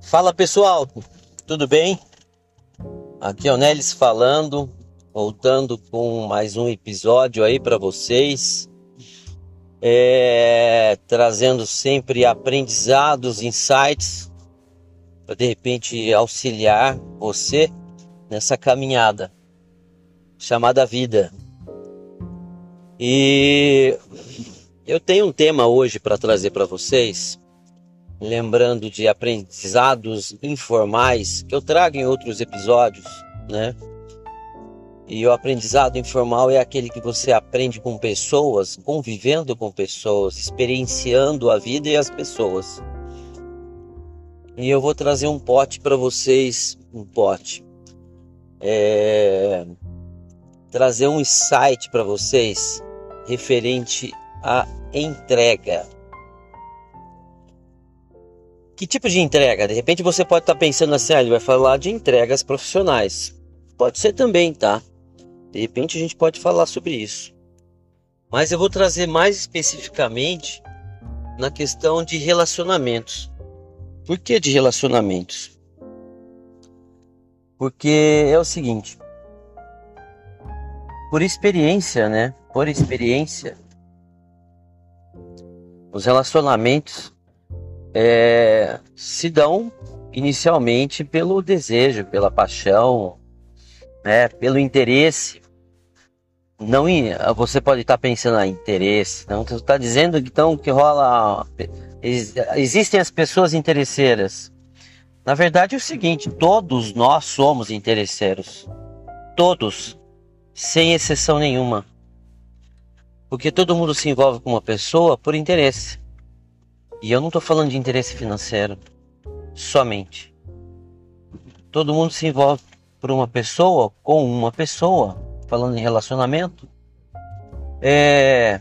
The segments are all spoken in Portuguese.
Fala pessoal, tudo bem? Aqui é o Nelis falando, voltando com mais um episódio aí para vocês, é, trazendo sempre aprendizados, insights para de repente auxiliar você nessa caminhada chamada vida. E eu tenho um tema hoje para trazer para vocês lembrando de aprendizados informais que eu trago em outros episódios, né? E o aprendizado informal é aquele que você aprende com pessoas, convivendo com pessoas, experienciando a vida e as pessoas. E eu vou trazer um pote para vocês, um pote. É... Trazer um insight para vocês referente à entrega. Que tipo de entrega? De repente você pode estar tá pensando assim, ah, ele vai falar de entregas profissionais. Pode ser também, tá? De repente a gente pode falar sobre isso. Mas eu vou trazer mais especificamente na questão de relacionamentos. Por que de relacionamentos? Porque é o seguinte, por experiência, né? Por experiência, os relacionamentos é, se dão inicialmente pelo desejo, pela paixão, né, pelo interesse. Não você pode estar pensando em interesse, não você está dizendo então que rola existem as pessoas interesseiras. Na verdade é o seguinte, todos nós somos interesseiros. Todos, sem exceção nenhuma. Porque todo mundo se envolve com uma pessoa por interesse. E eu não estou falando de interesse financeiro somente. Todo mundo se envolve por uma pessoa, com uma pessoa, falando em relacionamento, é,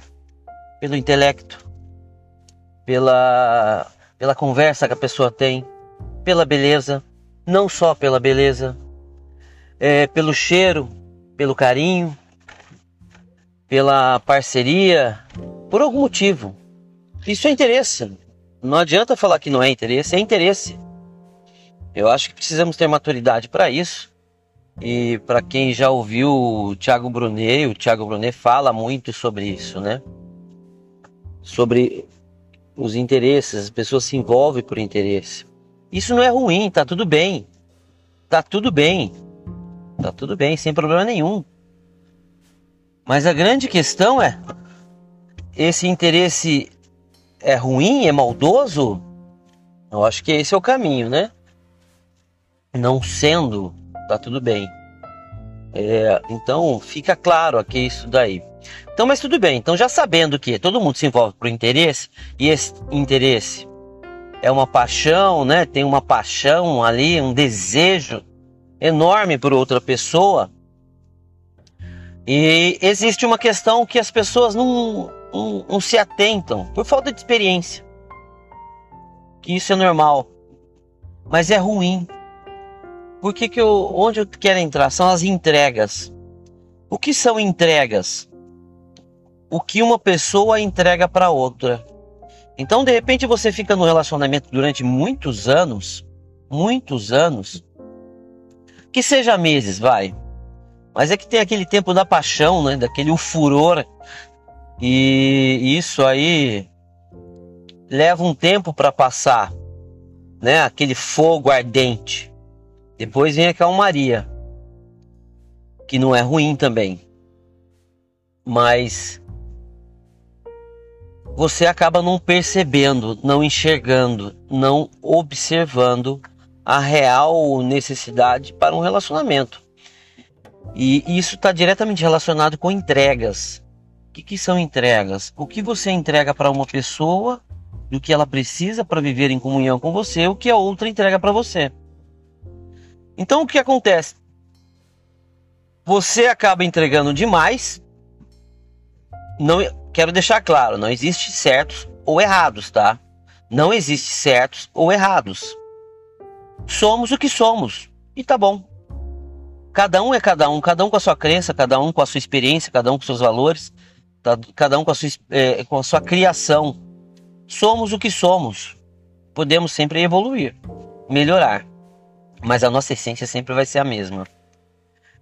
pelo intelecto, pela, pela conversa que a pessoa tem, pela beleza, não só pela beleza, é, pelo cheiro, pelo carinho, pela parceria, por algum motivo. Isso é interesse. Não adianta falar que não é interesse, é interesse. Eu acho que precisamos ter maturidade para isso. E para quem já ouviu o Thiago Brunet, o Thiago Brunet fala muito sobre isso, né? Sobre os interesses, as pessoas se envolvem por interesse. Isso não é ruim, tá tudo bem. Tá tudo bem. Tá tudo bem, sem problema nenhum. Mas a grande questão é esse interesse é ruim, é maldoso? Eu acho que esse é o caminho, né? Não sendo, tá tudo bem. É, então fica claro aqui isso daí. Então, mas tudo bem. Então, já sabendo que todo mundo se envolve por interesse e esse interesse é uma paixão, né? Tem uma paixão ali, um desejo enorme por outra pessoa. E existe uma questão que as pessoas não, não, não se atentam por falta de experiência. Que isso é normal. Mas é ruim. Por que, que eu, onde eu quero entrar? São as entregas. O que são entregas? O que uma pessoa entrega para outra. Então, de repente, você fica no relacionamento durante muitos anos, muitos anos, que seja meses, vai. Mas é que tem aquele tempo da paixão, né? Daquele furor e isso aí leva um tempo para passar, né? Aquele fogo ardente. Depois vem a calmaria, que não é ruim também. Mas você acaba não percebendo, não enxergando, não observando a real necessidade para um relacionamento. E isso está diretamente relacionado com entregas que, que são entregas? O que você entrega para uma pessoa do que ela precisa para viver em comunhão com você, o que a outra entrega para você. Então o que acontece? Você acaba entregando demais. Não quero deixar claro, não existe certos ou errados, tá? Não existe certos ou errados. Somos o que somos e tá bom. Cada um é cada um, cada um com a sua crença, cada um com a sua experiência, cada um com seus valores, tá? cada um com a sua, é, com a sua criação. Somos o que somos. Podemos sempre evoluir, melhorar, mas a nossa essência sempre vai ser a mesma.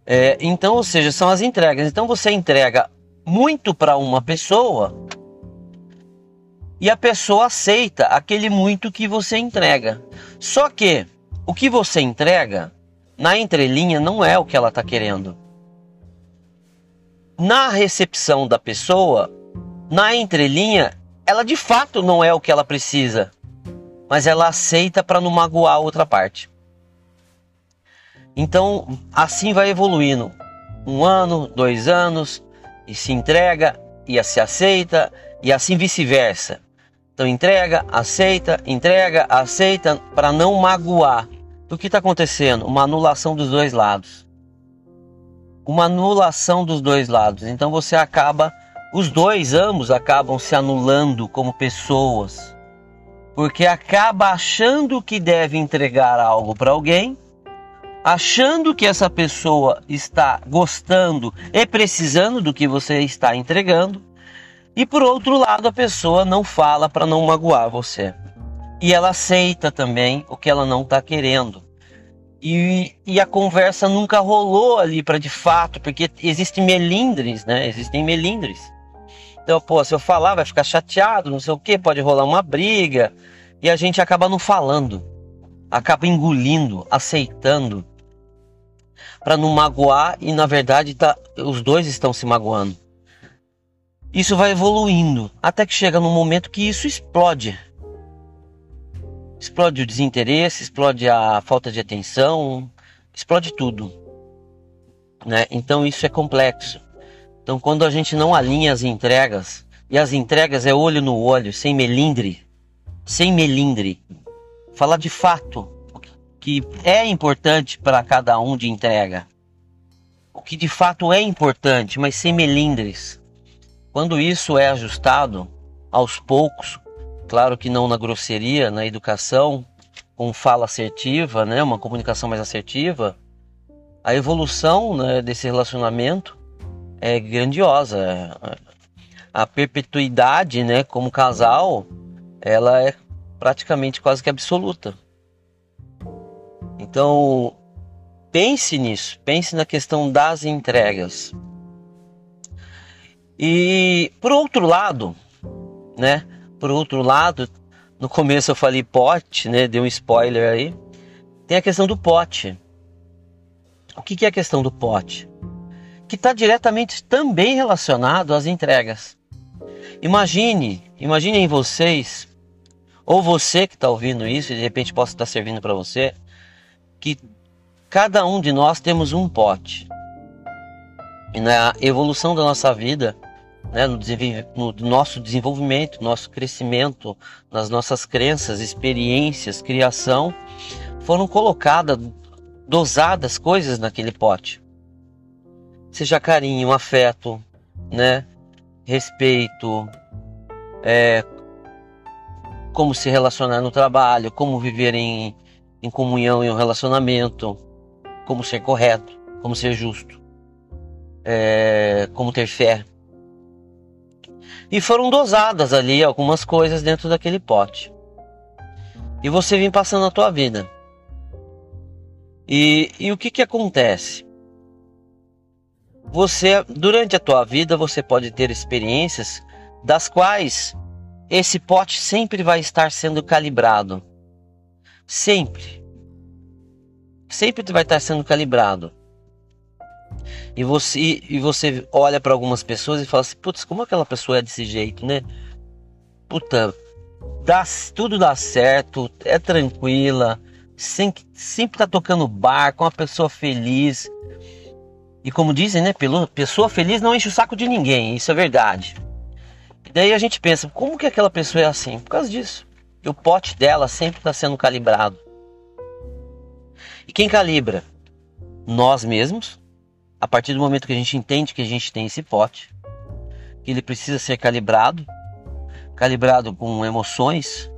É, então, ou seja, são as entregas. Então você entrega muito para uma pessoa e a pessoa aceita aquele muito que você entrega. Só que o que você entrega na entrelinha não é o que ela está querendo. Na recepção da pessoa, na entrelinha, ela de fato não é o que ela precisa, mas ela aceita para não magoar a outra parte. Então, assim vai evoluindo. Um ano, dois anos, e se entrega, e se aceita, e assim vice-versa. Então, entrega, aceita, entrega, aceita, para não magoar. O que está acontecendo? Uma anulação dos dois lados. Uma anulação dos dois lados. Então, você acaba, os dois, ambos acabam se anulando como pessoas. Porque acaba achando que deve entregar algo para alguém achando que essa pessoa está gostando e precisando do que você está entregando, e por outro lado, a pessoa não fala para não magoar você. E ela aceita também o que ela não está querendo. E, e, a conversa nunca rolou ali para de fato, porque existem melindres, né? Existem melindres. Então, pô, se eu falar, vai ficar chateado, não sei o que, pode rolar uma briga. E a gente acaba não falando, acaba engolindo, aceitando para não magoar e na verdade tá, os dois estão se magoando. Isso vai evoluindo até que chega num momento que isso explode. Explode o desinteresse, explode a falta de atenção, explode tudo. Né? Então isso é complexo. Então quando a gente não alinha as entregas, e as entregas é olho no olho, sem melindre, sem melindre, falar de fato que é importante para cada um de entrega. O que de fato é importante, mas sem melindres. Quando isso é ajustado aos poucos, claro que não na grosseria, na educação, com fala assertiva, né, uma comunicação mais assertiva, a evolução né, desse relacionamento é grandiosa. A perpetuidade, né, como casal, ela é praticamente quase que absoluta. Então, pense nisso, pense na questão das entregas. E por outro lado, né? Por outro lado, no começo eu falei pote, né? Deu um spoiler aí. Tem a questão do pote. O que é a questão do pote? Que está diretamente também relacionado às entregas. Imagine, imaginem vocês, ou você que está ouvindo isso e de repente possa estar servindo para você, que cada um de nós temos um pote. E na evolução da nossa vida, né, no, no nosso desenvolvimento, nosso crescimento, nas nossas crenças, experiências, criação, foram colocadas, dosadas coisas naquele pote. Seja carinho, afeto, né, respeito, é, como se relacionar no trabalho, como viver em, em comunhão em um relacionamento, como ser correto, como ser justo, é, como ter fé. E foram dosadas ali algumas coisas dentro daquele pote. E você vem passando a tua vida. E, e o que, que acontece? Você, durante a tua vida, você pode ter experiências das quais esse pote sempre vai estar sendo calibrado Sempre. Sempre vai estar sendo calibrado. E você, e você olha para algumas pessoas e fala assim: putz, como aquela pessoa é desse jeito, né? Puta, dá, tudo dá certo, é tranquila, sempre, sempre tá tocando bar com uma pessoa feliz. E como dizem, né? Pessoa feliz não enche o saco de ninguém, isso é verdade. E daí a gente pensa: como que aquela pessoa é assim? Por causa disso. E o pote dela sempre está sendo calibrado. E quem calibra? Nós mesmos. A partir do momento que a gente entende que a gente tem esse pote, que ele precisa ser calibrado, calibrado com emoções,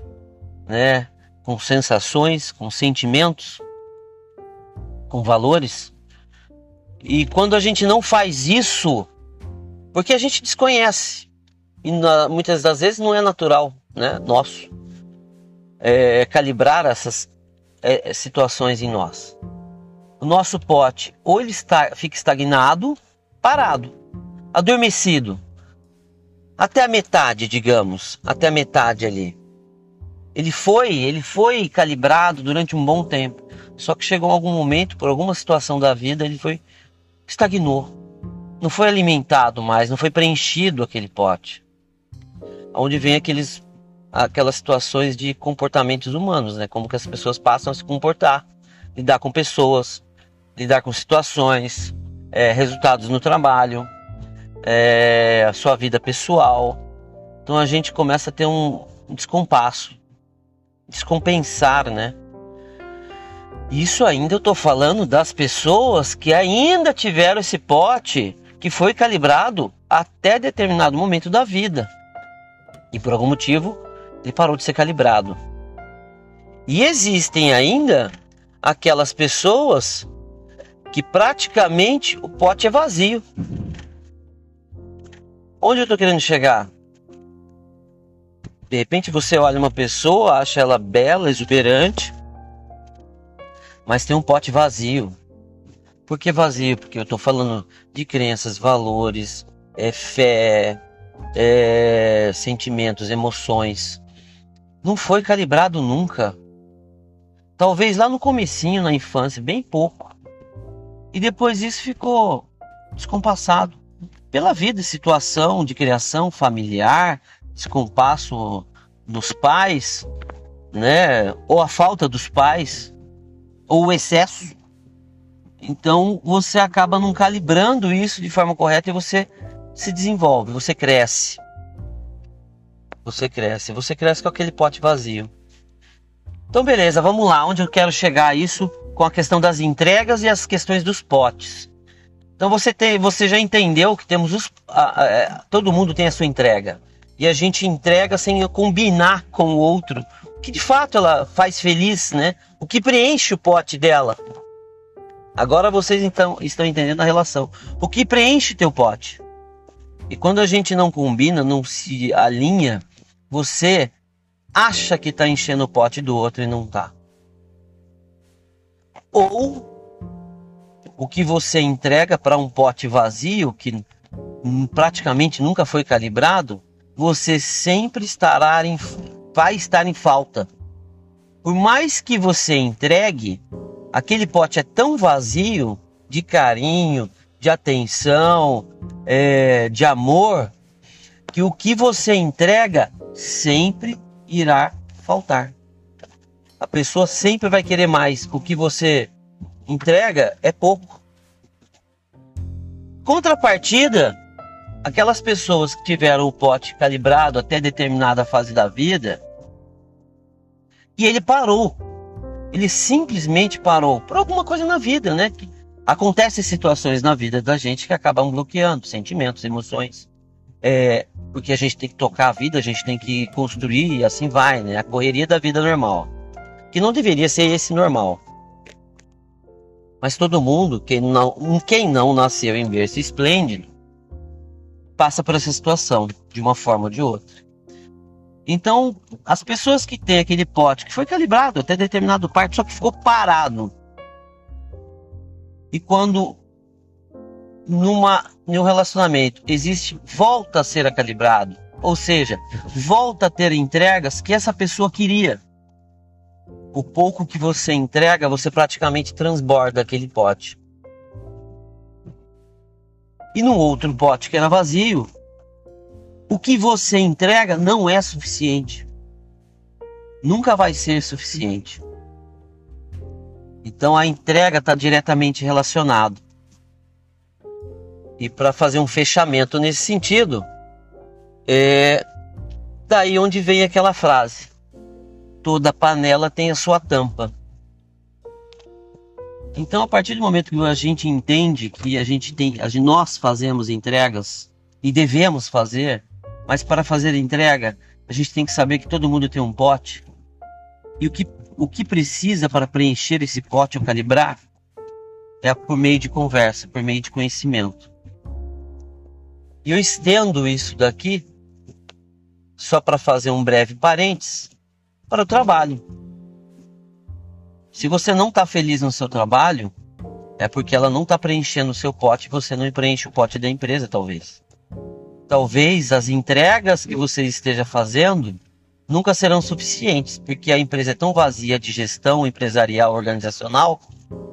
né, com sensações, com sentimentos, com valores, E quando a gente não faz isso, porque a gente desconhece, e na, muitas das vezes não é natural, né, nosso, é, calibrar essas é, situações em nós. O nosso pote, ou ele está, fica estagnado, parado, adormecido, até a metade, digamos, até a metade ali. Ele foi, ele foi calibrado durante um bom tempo. Só que chegou algum momento, por alguma situação da vida, ele foi estagnou. Não foi alimentado mais, não foi preenchido aquele pote. Onde vem aqueles aquelas situações de comportamentos humanos, né? Como que as pessoas passam a se comportar, lidar com pessoas, lidar com situações, é, resultados no trabalho, é, a sua vida pessoal. Então a gente começa a ter um descompasso, descompensar, né? Isso ainda eu estou falando das pessoas que ainda tiveram esse pote que foi calibrado até determinado momento da vida. E por algum motivo ele parou de ser calibrado. E existem ainda aquelas pessoas que praticamente o pote é vazio. Onde eu estou querendo chegar? De repente você olha uma pessoa, acha ela bela, exuberante, mas tem um pote vazio. Por que vazio? Porque eu estou falando de crenças, valores, é, fé, é, sentimentos, emoções. Não foi calibrado nunca. Talvez lá no comecinho, na infância, bem pouco. E depois isso ficou descompassado pela vida, situação de criação familiar, descompasso dos pais, né? Ou a falta dos pais ou o excesso. Então você acaba não calibrando isso de forma correta e você se desenvolve, você cresce. Você cresce, você cresce com aquele pote vazio. Então beleza, vamos lá, onde eu quero chegar isso com a questão das entregas e as questões dos potes. Então você tem, você já entendeu que temos os, a, a, é, todo mundo tem a sua entrega e a gente entrega sem combinar com o outro que de fato ela faz feliz, né? O que preenche o pote dela. Agora vocês então estão entendendo a relação. O que preenche teu pote? E quando a gente não combina, não se alinha, você acha que está enchendo o pote do outro e não está. Ou o que você entrega para um pote vazio que praticamente nunca foi calibrado, você sempre estará em vai estar em falta. Por mais que você entregue, aquele pote é tão vazio de carinho, de atenção, é, de amor, que o que você entrega sempre irá faltar. A pessoa sempre vai querer mais. O que você entrega é pouco. Contrapartida, aquelas pessoas que tiveram o pote calibrado até determinada fase da vida, e ele parou. Ele simplesmente parou por alguma coisa na vida, né? Acontecem situações na vida da gente que acabam bloqueando sentimentos, emoções. É, porque a gente tem que tocar a vida, a gente tem que construir e assim vai, né? A correria da vida normal. Que não deveria ser esse normal. Mas todo mundo, quem não, quem não nasceu em berço esplêndido, passa por essa situação, de uma forma ou de outra. Então, as pessoas que têm aquele pote que foi calibrado até determinado parte, só que ficou parado. E quando numa em relacionamento existe volta a ser calibrado, ou seja, volta a ter entregas que essa pessoa queria. O pouco que você entrega, você praticamente transborda aquele pote. E no outro pote que era vazio, o que você entrega não é suficiente. Nunca vai ser suficiente. Então a entrega está diretamente relacionado. E para fazer um fechamento nesse sentido, é daí onde vem aquela frase: toda panela tem a sua tampa. Então, a partir do momento que a gente entende que a gente tem, a gente, nós fazemos entregas e devemos fazer, mas para fazer entrega, a gente tem que saber que todo mundo tem um pote. E o que, o que precisa para preencher esse pote ou calibrar é por meio de conversa, por meio de conhecimento. E eu estendo isso daqui só para fazer um breve parênteses para o trabalho. Se você não está feliz no seu trabalho, é porque ela não está preenchendo o seu pote você não preenche o pote da empresa, talvez. Talvez as entregas que você esteja fazendo nunca serão suficientes, porque a empresa é tão vazia de gestão empresarial organizacional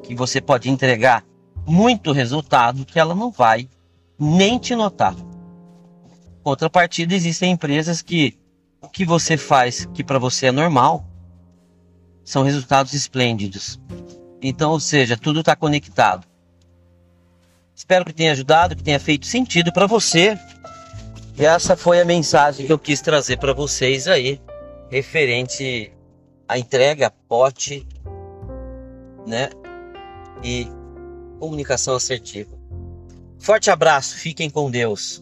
que você pode entregar muito resultado que ela não vai nem te notar. Contrapartida, existem empresas que o que você faz que para você é normal são resultados esplêndidos. Então, ou seja, tudo está conectado. Espero que tenha ajudado, que tenha feito sentido para você. E essa foi a mensagem que eu quis trazer para vocês aí, referente à entrega, pote, né? E comunicação assertiva. Forte abraço, fiquem com Deus.